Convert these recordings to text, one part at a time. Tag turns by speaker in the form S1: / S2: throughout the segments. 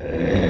S1: When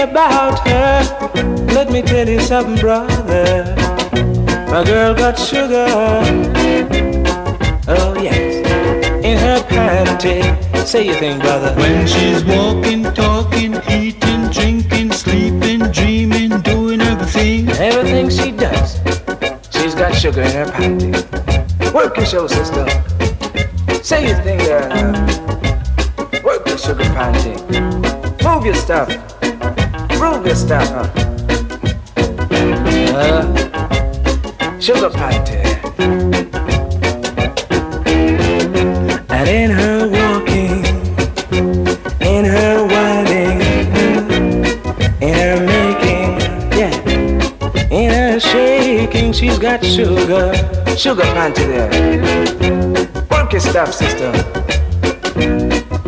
S2: About her. Let me tell you something, brother. My girl got sugar. Oh yes, in her panty. Say your thing, brother.
S3: When she's walking, talking, eating, drinking, sleeping, dreaming, doing everything.
S2: Everything she does, she's got sugar in her panty. Work your show, sister. Say your thing, girl. Work your sugar panty. Move your stuff. Groove your stuff, huh? Uh, sugar panty. And in her walking, in her whining, in her making, yeah. In her shaking, she's got sugar, sugar panty there. Work your stuff, sister.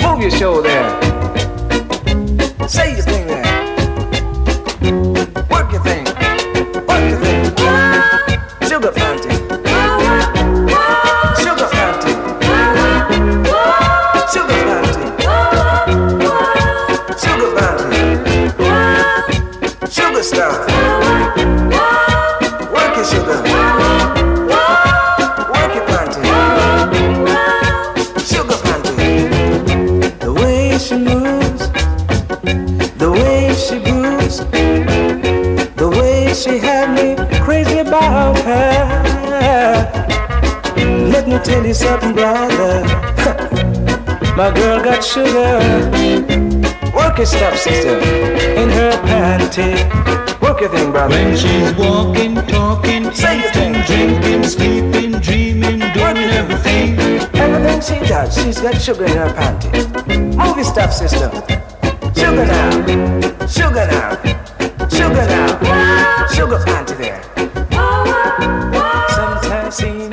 S2: Move your shoulder. Say your thing Sugar panty. Let me tell you something, brother. My girl got sugar. Work your stuff, sister, in her panty. Work your thing, brother.
S3: When she's walking, talking,
S2: Say
S3: eating, drinking, sleeping, dreaming, doing everything.
S2: Everything she does, she's got sugar in her panty. Move your stuff, sister. Sugar now. Sugar now. Sugar now. Sugar panty there. Sometimes see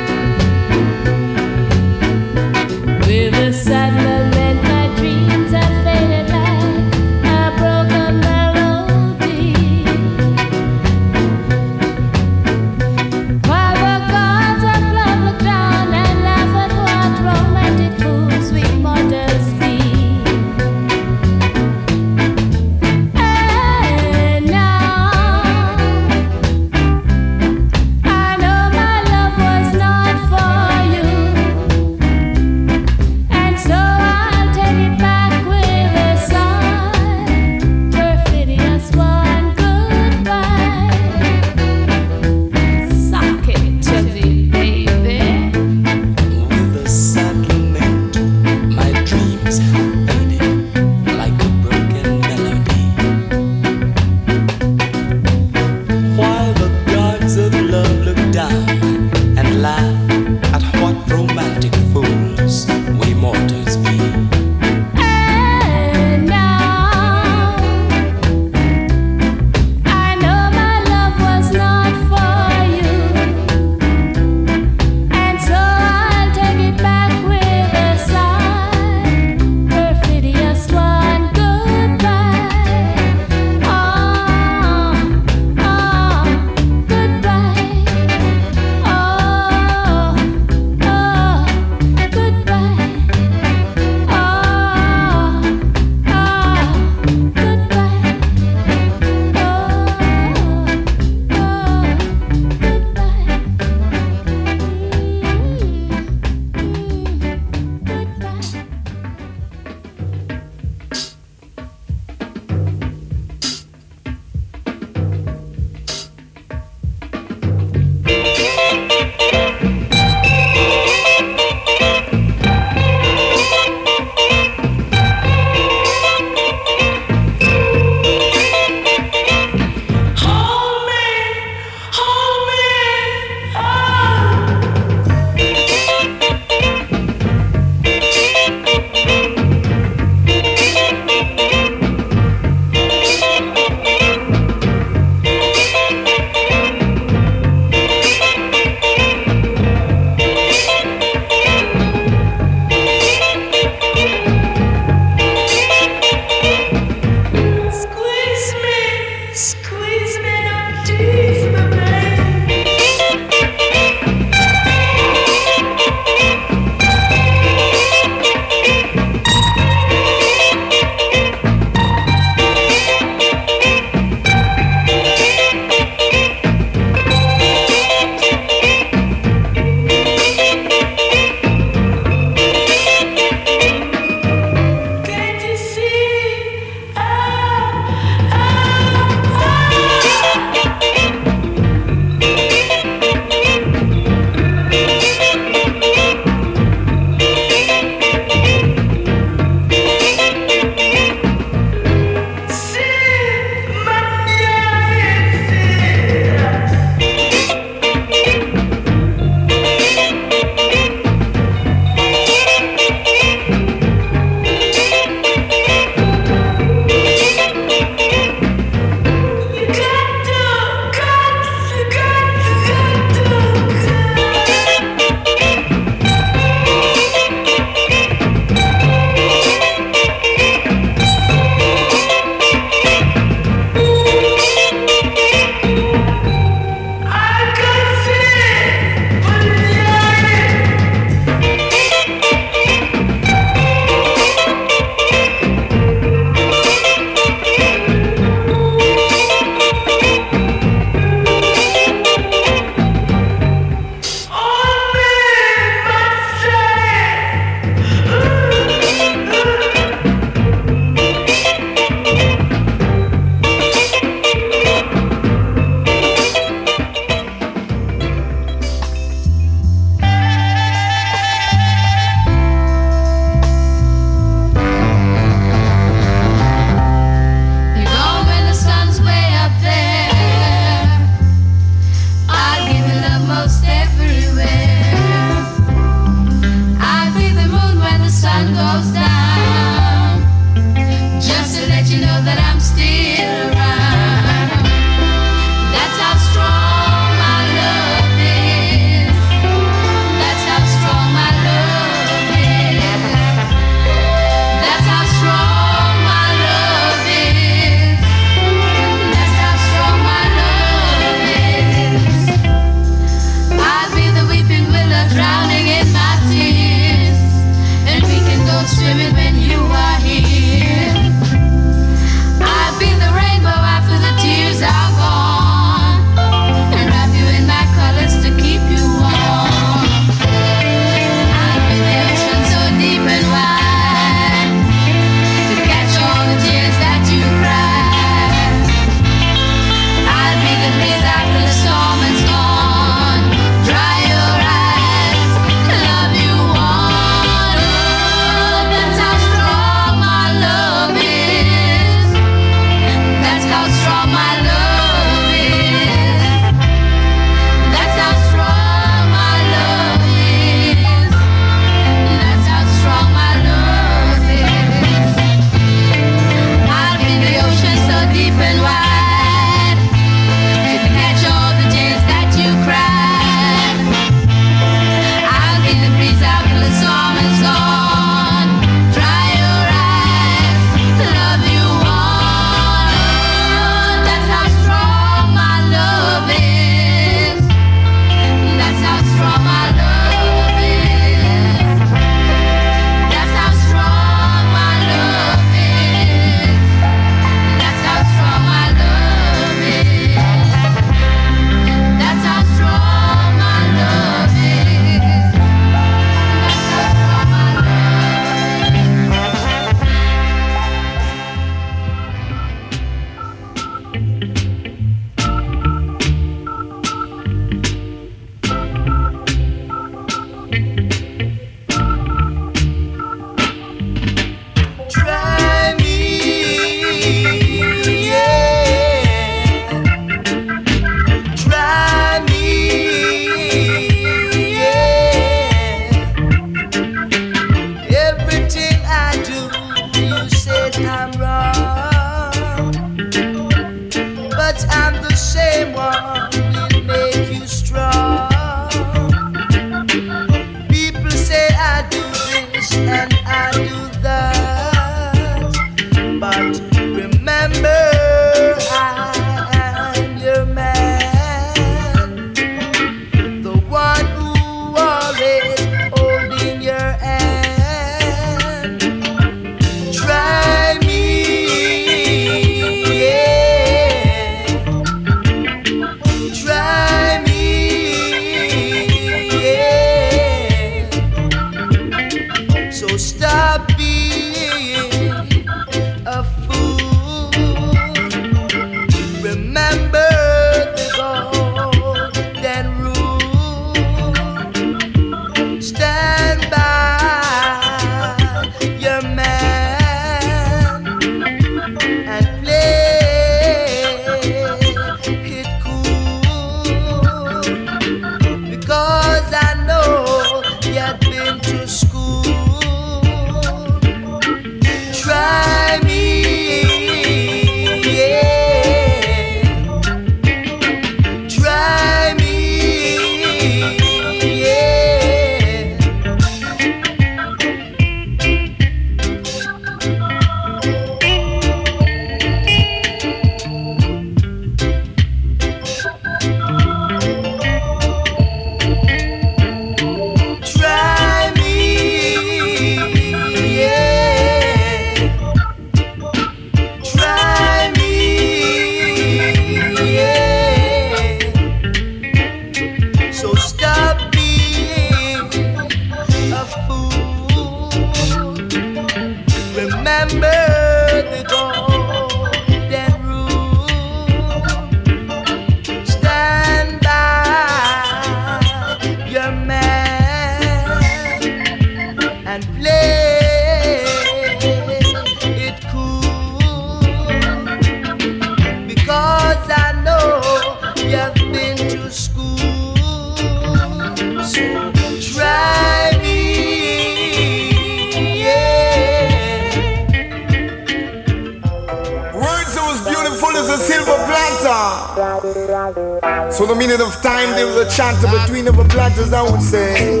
S4: So the minute of time there was a chant between the planters, I would say.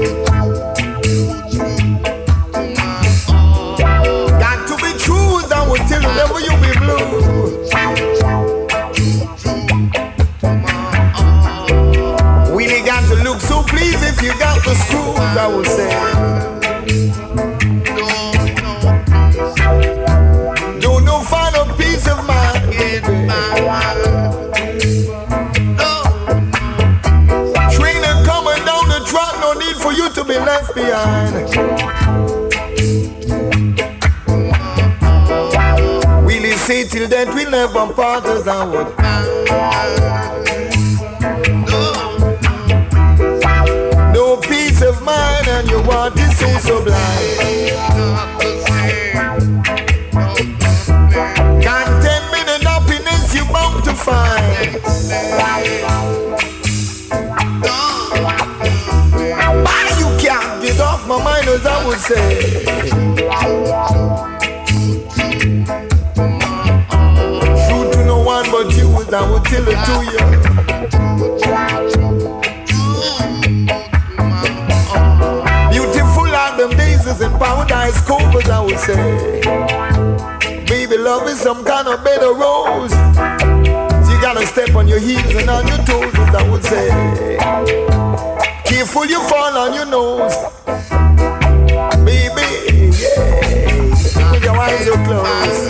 S4: Got to be true, I would tell you, never you be blue. Really got to look so pleased if you got the screws, I would say. Will he say till then we'll never part as I would? No peace of mind and you want it so sublime. Say. True to no one but you I would tell it to you. Beautiful like them daisies in paradise cove as I would say. Baby, love is some kind of bed of rose. You gotta step on your heels and on your toes as I would say. Careful you fall on your nose With your eyes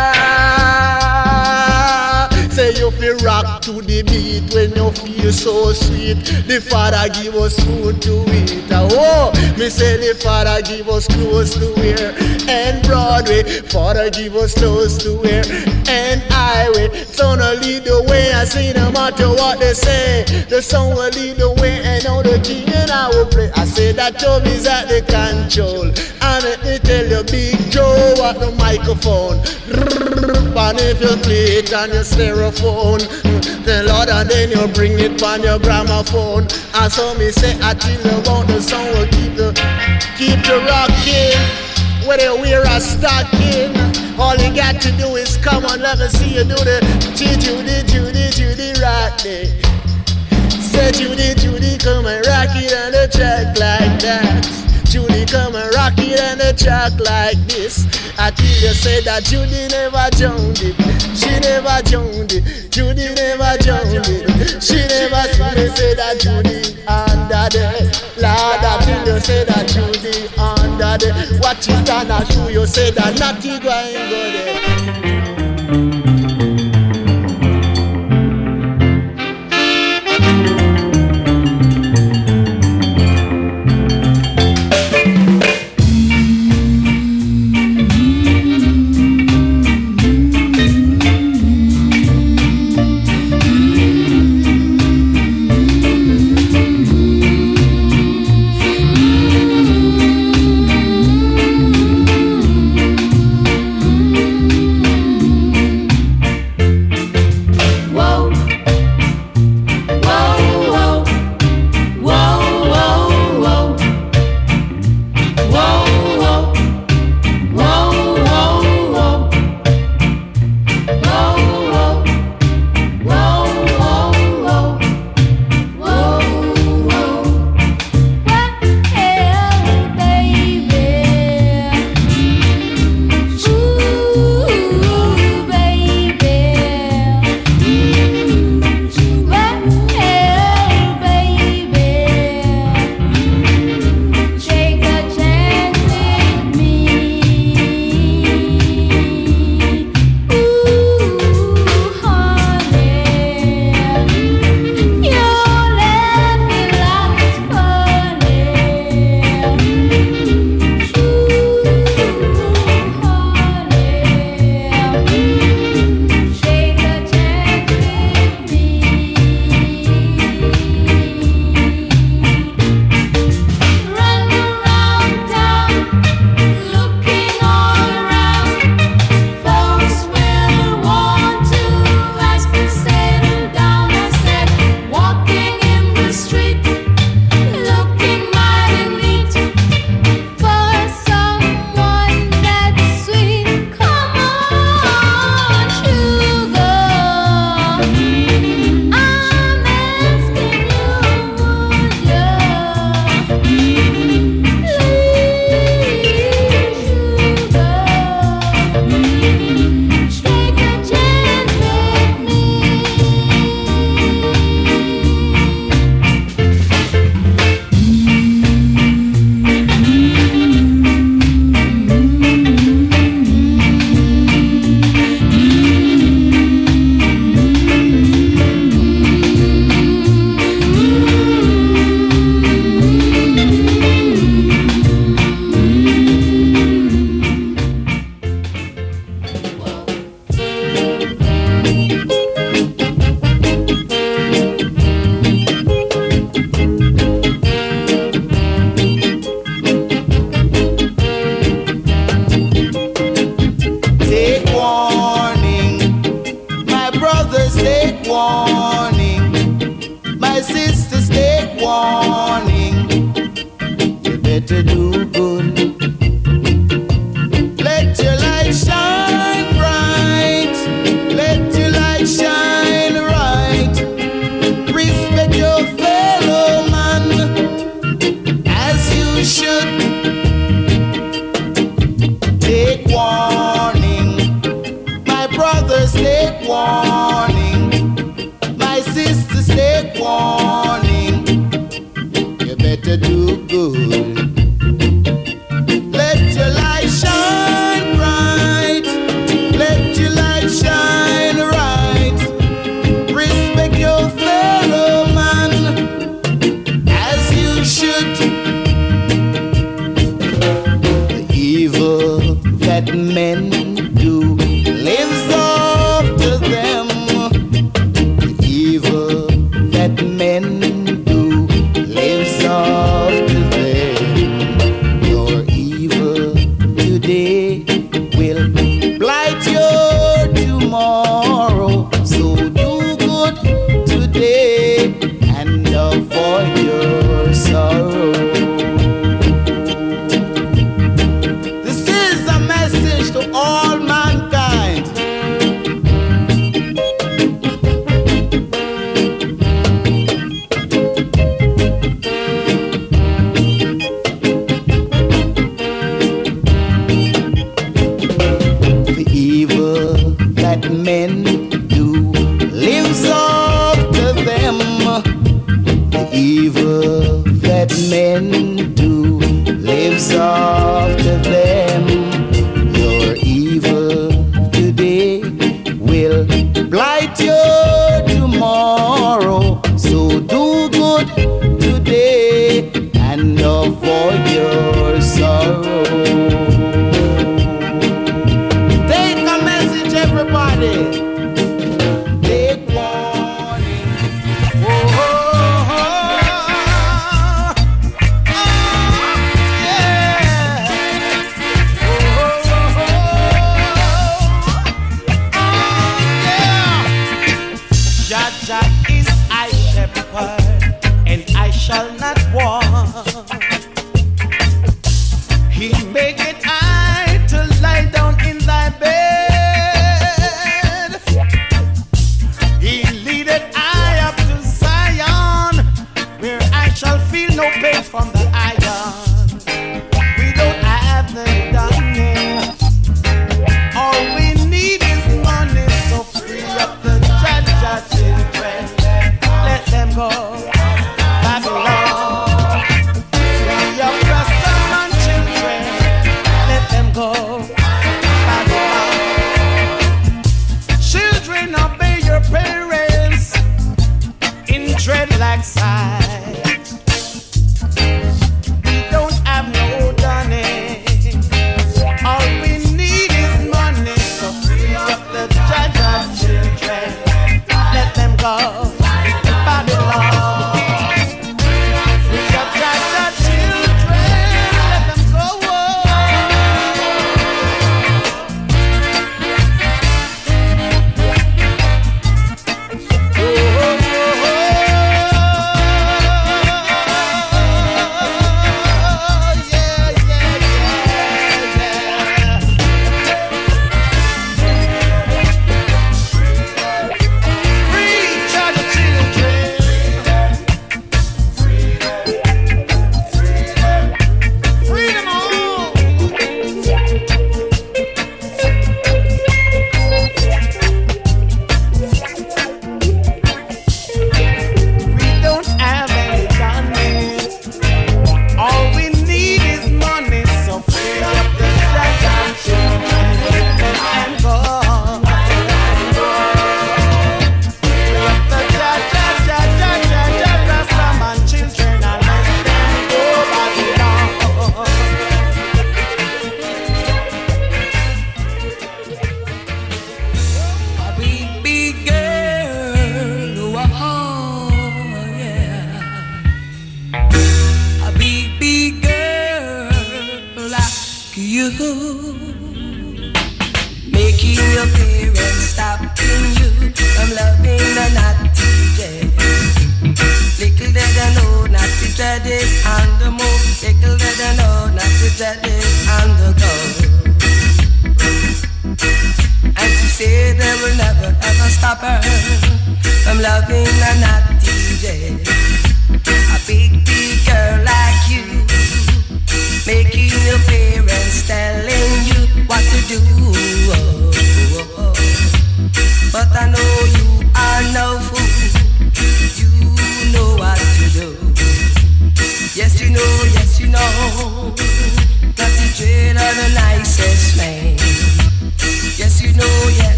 S5: Say you feel rock to the beat when you feel so sweet. The Father give us food to eat. Ah, oh, me say the Father give us clothes to wear. And Broadway, Father give us clothes to wear. And highway, son will lead the way. I see no matter what they say. The song will lead the way, and all the king and I will play. I say that Job is at the control. And let me tell you, Big Joe at the microphone. And if you play it on your styrofoam, the Lord, and then you bring it on your gramophone. And so me say, I you about the song will keep the keep the rocking. Whether you wear a stocking, all you got to do is come on, let me see you do the Judy, Judy, Judy, rock day. Say Judy, Judy, come and rock it on the track like that. Judy, come and rock it on the track like this. You say that Judy never drowned it. She never drowned it. Judy never drowned it. She never me say that Judy under the Lord. You say that Judy under the it and I show you say that Natty going go there.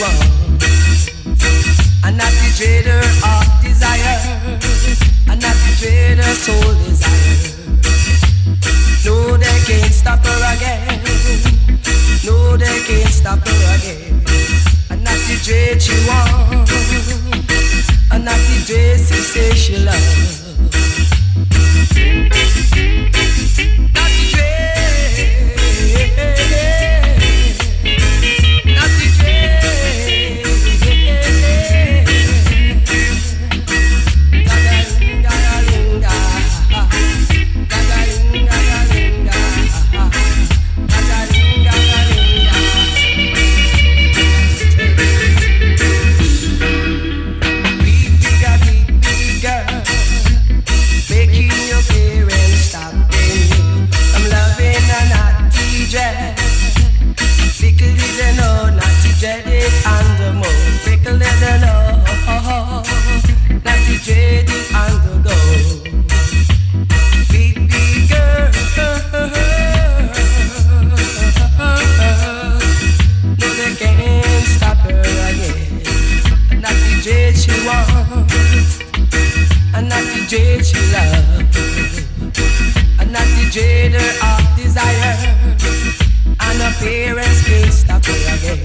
S6: love. I'm not the
S7: trader of desire. I'm not the trader of soul desire. No, they can't stop her again. No, they can't stop her again. I'm not the trade she wants. I'm not the trade she says
S8: she loves.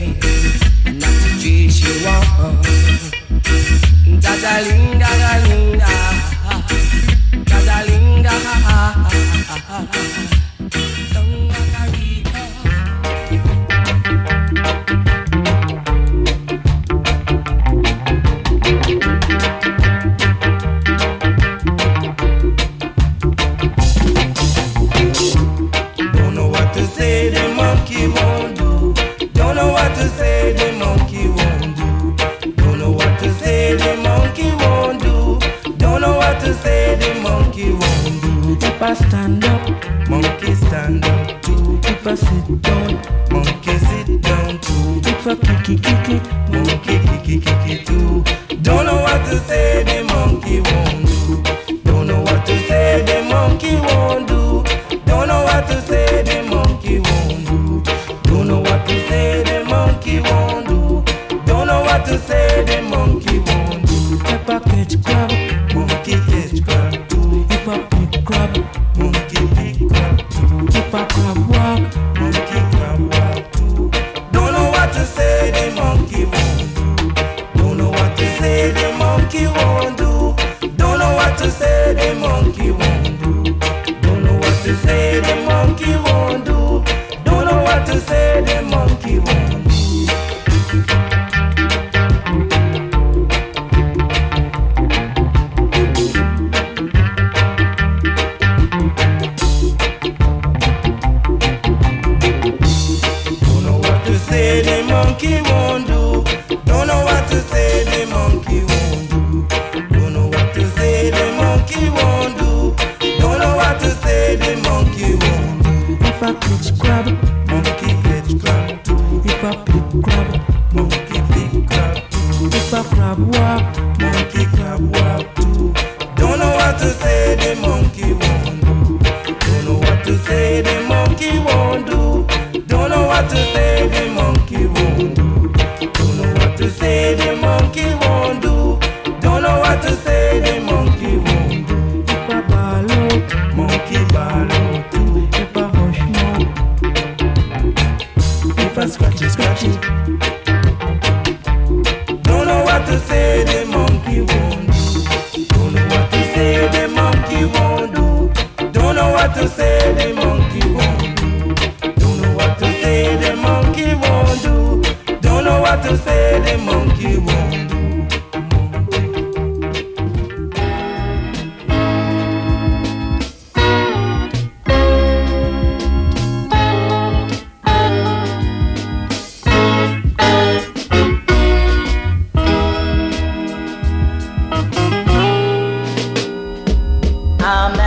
S8: not to treat you wrong.
S9: Darling,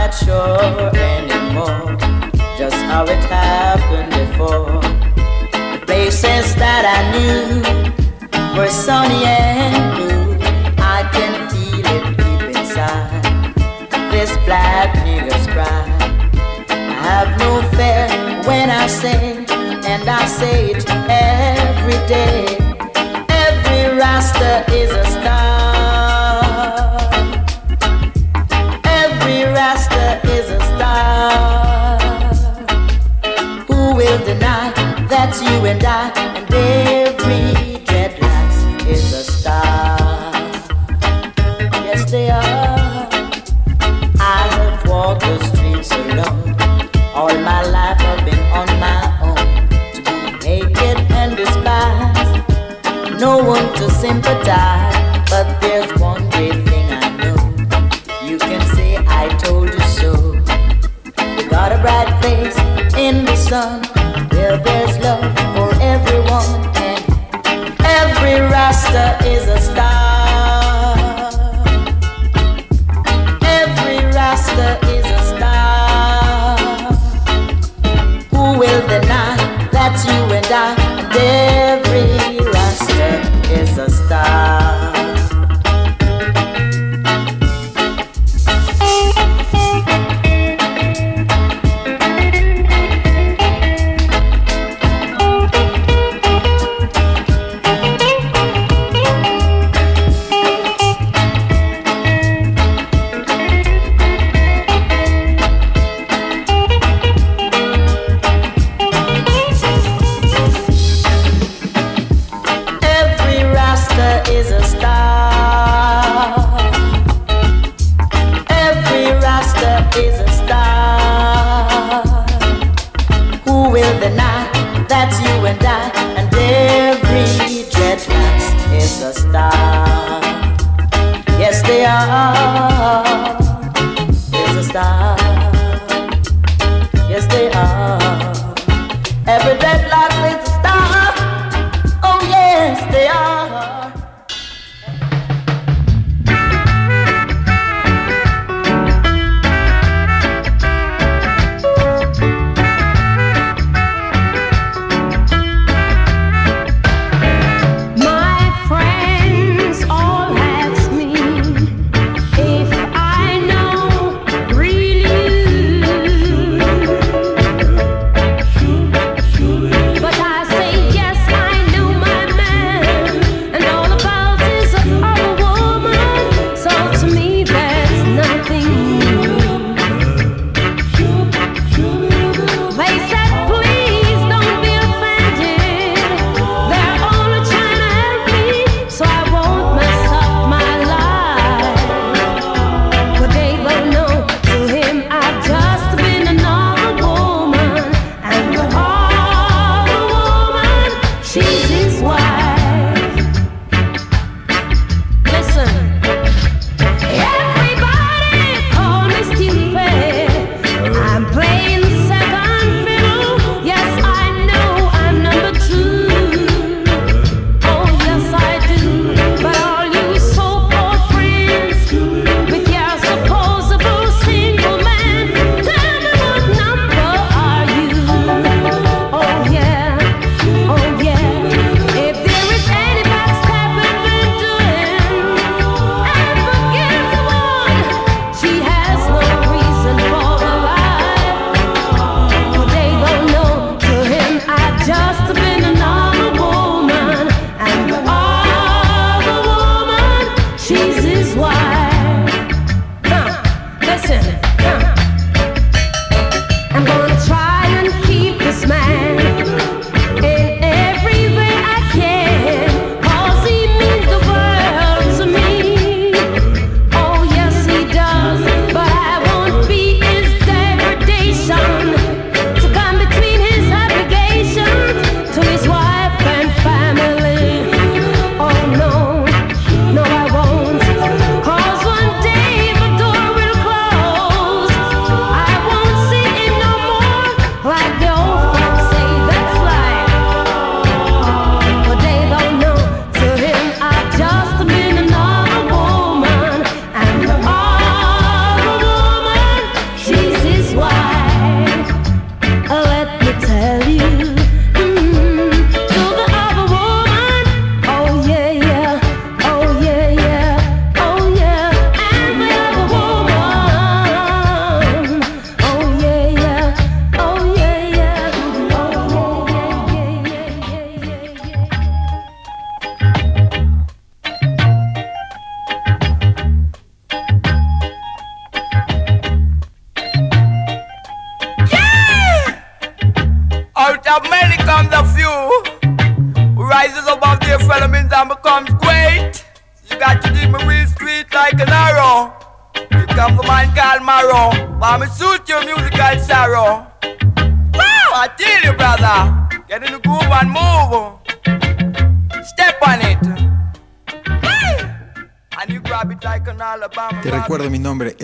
S9: not sure anymore just how it happened before. The places that I knew were sunny and blue. I can feel it deep inside. This black nigga's pride. I have no fear when I say, and I say it every day. Every rasta is a star. that's you and I.